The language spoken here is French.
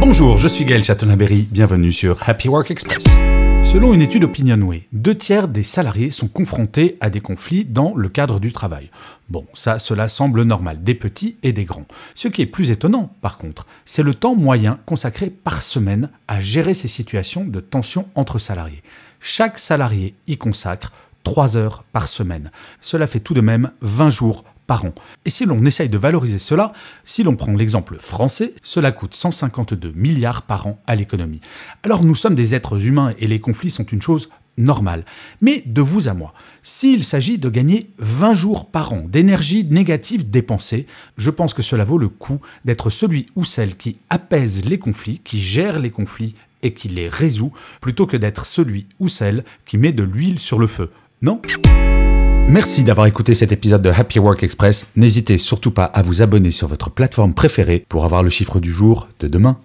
Bonjour, je suis Gaël Chatonaberry, bienvenue sur Happy Work Express. Selon une étude Opinionway, deux tiers des salariés sont confrontés à des conflits dans le cadre du travail. Bon, ça, cela semble normal, des petits et des grands. Ce qui est plus étonnant, par contre, c'est le temps moyen consacré par semaine à gérer ces situations de tension entre salariés. Chaque salarié y consacre 3 heures par semaine. Cela fait tout de même 20 jours Et si l'on essaye de valoriser cela, si l'on prend l'exemple français, cela coûte 152 milliards par an à l'économie. Alors nous sommes des êtres humains et les conflits sont une chose normale. Mais de vous à moi, s'il s'agit de gagner 20 jours par an d'énergie négative dépensée, je pense que cela vaut le coup d'être celui ou celle qui apaise les conflits, qui gère les conflits et qui les résout, plutôt que d'être celui ou celle qui met de l'huile sur le feu. Non? Merci d'avoir écouté cet épisode de Happy Work Express. N'hésitez surtout pas à vous abonner sur votre plateforme préférée pour avoir le chiffre du jour de demain.